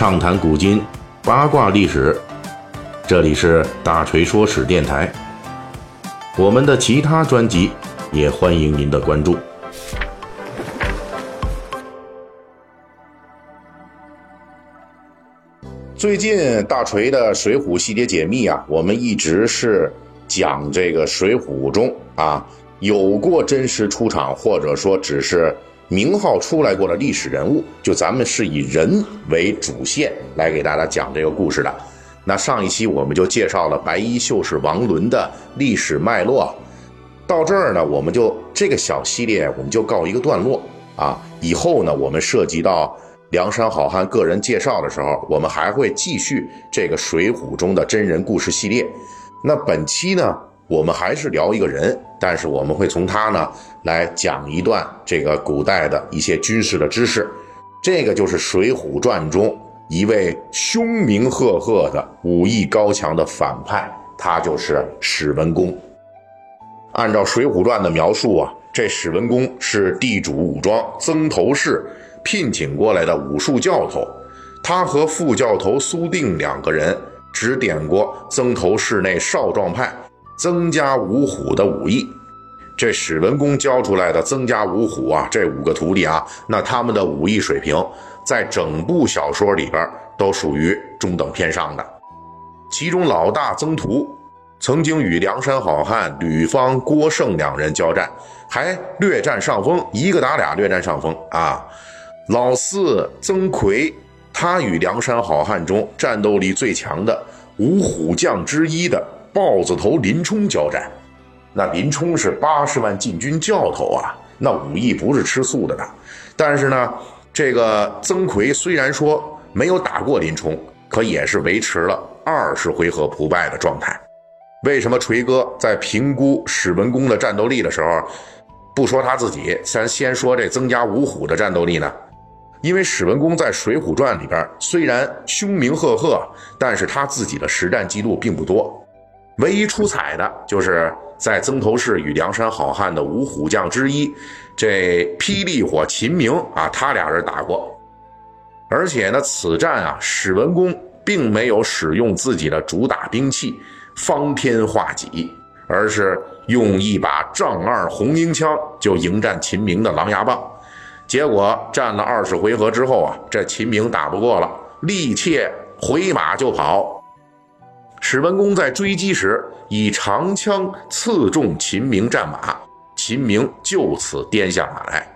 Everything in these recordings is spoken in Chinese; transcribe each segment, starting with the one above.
畅谈古今，八卦历史。这里是大锤说史电台。我们的其他专辑也欢迎您的关注。最近大锤的《水浒》系列解密啊，我们一直是讲这个《水浒》中啊有过真实出场，或者说只是名号出来过的历史人物，就咱们是以人为主线来给大家讲这个故事的。那上一期我们就介绍了白衣秀士王伦的历史脉络，到这儿呢，我们就这个小系列我们就告一个段落啊。以后呢，我们涉及到。梁山好汉个人介绍的时候，我们还会继续这个《水浒》中的真人故事系列。那本期呢，我们还是聊一个人，但是我们会从他呢来讲一段这个古代的一些军事的知识。这个就是《水浒传》中一位凶名赫赫的武艺高强的反派，他就是史文恭。按照《水浒传》的描述啊，这史文恭是地主武装曾头市。聘请过来的武术教头，他和副教头苏定两个人指点过曾头市内少壮派曾家五虎的武艺。这史文恭教出来的曾家五虎啊，这五个徒弟啊，那他们的武艺水平在整部小说里边都属于中等偏上的。其中老大曾图曾经与梁山好汉吕方、郭盛两人交战，还略占上风，一个打俩略占上风啊。老四曾奎，他与梁山好汉中战斗力最强的五虎将之一的豹子头林冲交战。那林冲是八十万禁军教头啊，那武艺不是吃素的呢。但是呢，这个曾奎虽然说没有打过林冲，可也是维持了二十回合不败的状态。为什么锤哥在评估史文恭的战斗力的时候，不说他自己，咱先说这曾家五虎的战斗力呢？因为史文恭在《水浒传》里边虽然凶名赫赫，但是他自己的实战记录并不多。唯一出彩的就是在曾头市与梁山好汉的五虎将之一，这霹雳火秦明啊，他俩人打过。而且呢，此战啊，史文恭并没有使用自己的主打兵器方天画戟，而是用一把丈二红缨枪就迎战秦明的狼牙棒。结果战了二十回合之后啊，这秦明打不过了，力切回马就跑。史文恭在追击时以长枪刺中秦明战马，秦明就此颠下马来。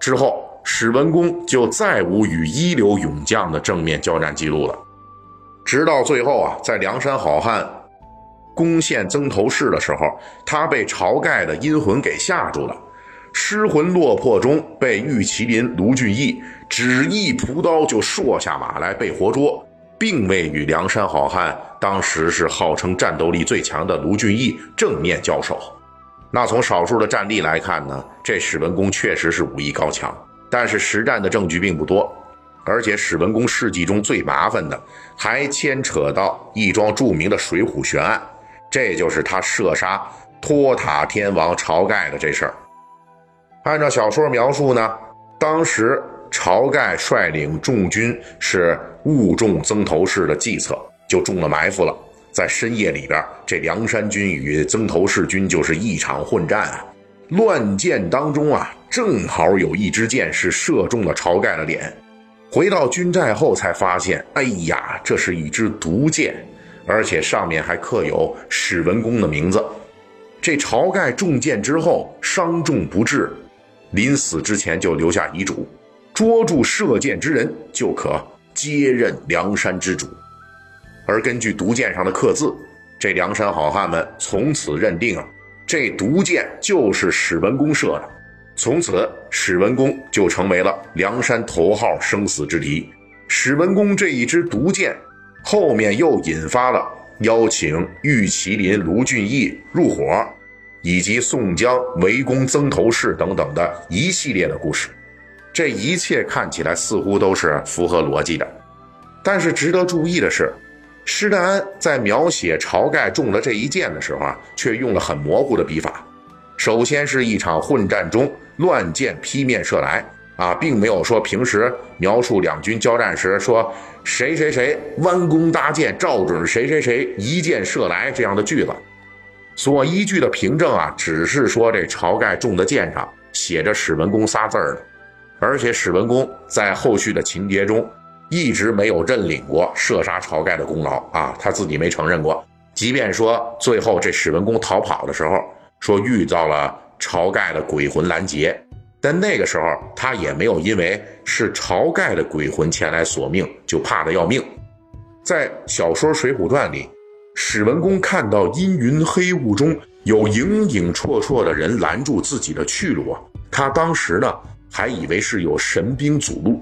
之后，史文恭就再无与一流勇将的正面交战记录了。直到最后啊，在梁山好汉攻陷曾头市的时候，他被晁盖的阴魂给吓住了。失魂落魄中，被玉麒麟卢俊义只一朴刀就槊下马来，被活捉，并未与梁山好汉当时是号称战斗力最强的卢俊义正面交手。那从少数的战例来看呢，这史文恭确实是武艺高强，但是实战的证据并不多。而且史文恭事迹中最麻烦的，还牵扯到一桩著名的水浒悬案，这就是他射杀托塔天王晁盖的这事儿。按照小说描述呢，当时晁盖率领众军是误中曾头市的计策，就中了埋伏了。在深夜里边，这梁山军与曾头市军就是一场混战啊！乱箭当中啊，正好有一支箭是射中了晁盖的脸。回到军寨后才发现，哎呀，这是一支毒箭，而且上面还刻有史文恭的名字。这晁盖中箭之后伤重不治。临死之前就留下遗嘱，捉住射箭之人就可接任梁山之主。而根据毒箭上的刻字，这梁山好汉们从此认定啊，这毒箭就是史文恭射的。从此，史文恭就成为了梁山头号生死之敌。史文恭这一支毒箭，后面又引发了邀请玉麒麟卢俊义入伙。以及宋江围攻曾头市等等的一系列的故事，这一切看起来似乎都是符合逻辑的。但是值得注意的是，施耐庵在描写晁盖中了这一箭的时候啊，却用了很模糊的笔法。首先是一场混战中，乱箭劈面射来，啊，并没有说平时描述两军交战时说谁谁谁弯弓搭箭，照准谁谁谁一箭射来这样的句子。所依据的凭证啊，只是说这晁盖中的箭上写着史文恭仨字儿的，而且史文恭在后续的情节中一直没有认领过射杀晁盖的功劳啊，他自己没承认过。即便说最后这史文恭逃跑的时候，说遇到了晁盖的鬼魂拦截，但那个时候他也没有因为是晁盖的鬼魂前来索命就怕得要命。在小说《水浒传》里。史文恭看到阴云黑雾中有影影绰绰的人拦住自己的去路啊！他当时呢还以为是有神兵阻路。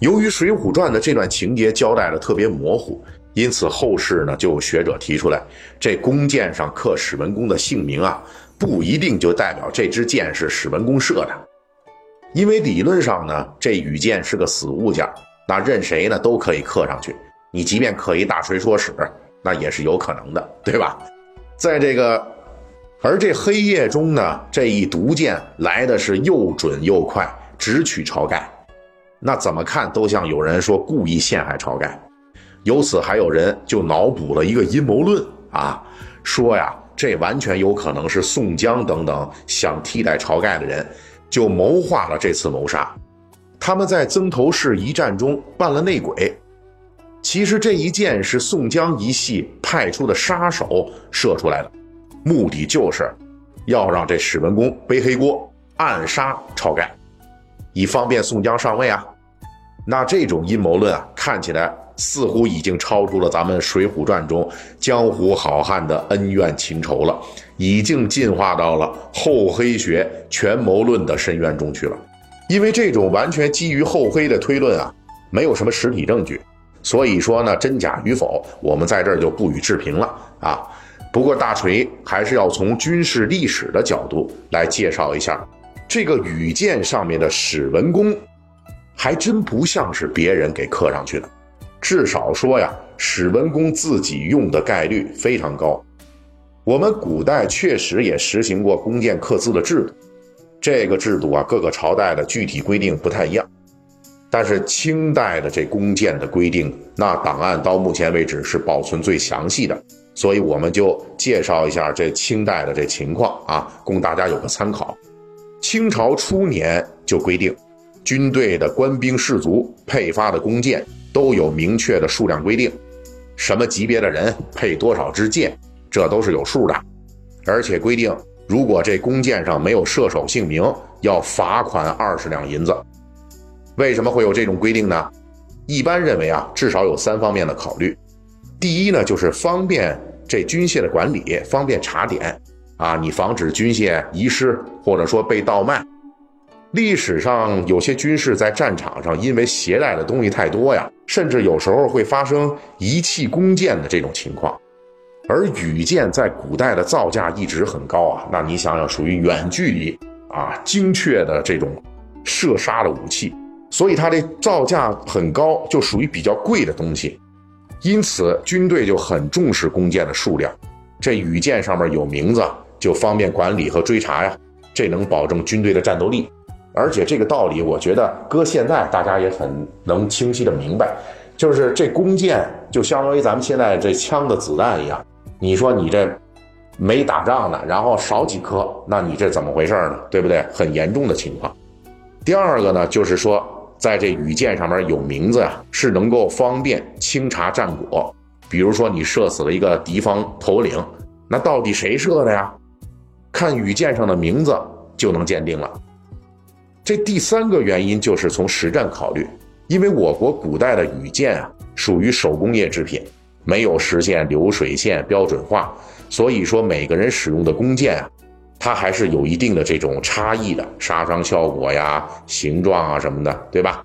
由于《水浒传》的这段情节交代的特别模糊，因此后世呢就有学者提出来，这弓箭上刻史文恭的姓名啊，不一定就代表这支箭是史文恭射的，因为理论上呢，这羽箭是个死物件，那任谁呢都可以刻上去。你即便刻一大锤说史，那也是有可能的，对吧？在这个，而这黑夜中呢，这一毒箭来的是又准又快，直取晁盖。那怎么看都像有人说故意陷害晁盖。由此还有人就脑补了一个阴谋论啊，说呀，这完全有可能是宋江等等想替代晁盖的人，就谋划了这次谋杀。他们在曾头市一战中扮了内鬼。其实这一箭是宋江一系派出的杀手射出来的，目的就是要让这史文恭背黑锅，暗杀晁盖，以方便宋江上位啊。那这种阴谋论啊，看起来似乎已经超出了咱们《水浒传》中江湖好汉的恩怨情仇了，已经进化到了厚黑学权谋论的深渊中去了。因为这种完全基于厚黑的推论啊，没有什么实体证据。所以说呢，真假与否，我们在这儿就不予置评了啊。不过大锤还是要从军事历史的角度来介绍一下，这个羽箭上面的史文恭，还真不像是别人给刻上去的。至少说呀，史文恭自己用的概率非常高。我们古代确实也实行过弓箭刻字的制度，这个制度啊，各个朝代的具体规定不太一样。但是清代的这弓箭的规定，那档案到目前为止是保存最详细的，所以我们就介绍一下这清代的这情况啊，供大家有个参考。清朝初年就规定，军队的官兵士卒配发的弓箭都有明确的数量规定，什么级别的人配多少支箭，这都是有数的，而且规定，如果这弓箭上没有射手姓名，要罚款二十两银子。为什么会有这种规定呢？一般认为啊，至少有三方面的考虑。第一呢，就是方便这军械的管理，方便查点啊，你防止军械遗失或者说被盗卖。历史上有些军事在战场上因为携带的东西太多呀，甚至有时候会发生遗弃弓箭的这种情况。而羽箭在古代的造价一直很高啊，那你想想，属于远距离啊精确的这种射杀的武器。所以它的造价很高，就属于比较贵的东西，因此军队就很重视弓箭的数量。这羽箭上面有名字，就方便管理和追查呀，这能保证军队的战斗力。而且这个道理，我觉得搁现在大家也很能清晰的明白，就是这弓箭就相当于咱们现在这枪的子弹一样。你说你这没打仗呢，然后少几颗，那你这怎么回事呢？对不对？很严重的情况。第二个呢，就是说。在这羽箭上面有名字啊，是能够方便清查战果。比如说你射死了一个敌方头领，那到底谁射的呀？看羽箭上的名字就能鉴定了。这第三个原因就是从实战考虑，因为我国古代的羽箭啊属于手工业制品，没有实现流水线标准化，所以说每个人使用的弓箭啊。它还是有一定的这种差异的，杀伤效果呀、形状啊什么的，对吧？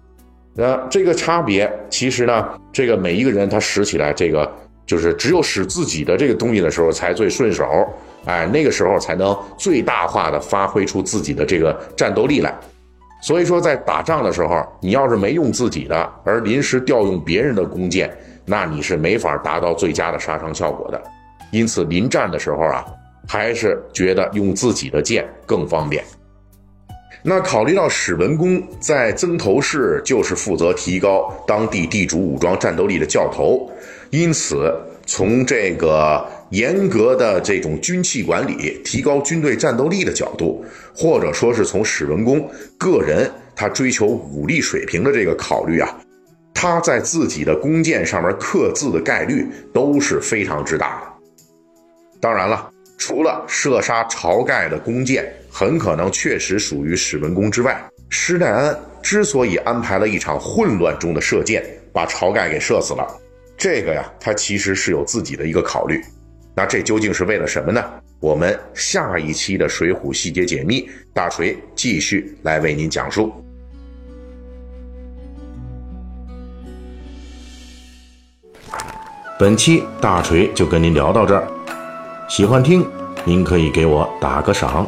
那这个差别其实呢，这个每一个人他使起来，这个就是只有使自己的这个东西的时候才最顺手，哎，那个时候才能最大化的发挥出自己的这个战斗力来。所以说，在打仗的时候，你要是没用自己的，而临时调用别人的弓箭，那你是没法达到最佳的杀伤效果的。因此，临战的时候啊。还是觉得用自己的剑更方便。那考虑到史文恭在曾头市就是负责提高当地地主武装战斗力的教头，因此从这个严格的这种军器管理、提高军队战斗力的角度，或者说是从史文恭个人他追求武力水平的这个考虑啊，他在自己的弓箭上面刻字的概率都是非常之大的。当然了。除了射杀晁盖的弓箭很可能确实属于史文恭之外，施耐庵之所以安排了一场混乱中的射箭，把晁盖给射死了，这个呀，他其实是有自己的一个考虑。那这究竟是为了什么呢？我们下一期的《水浒细节解密》，大锤继续来为您讲述。本期大锤就跟您聊到这儿。喜欢听，您可以给我打个赏。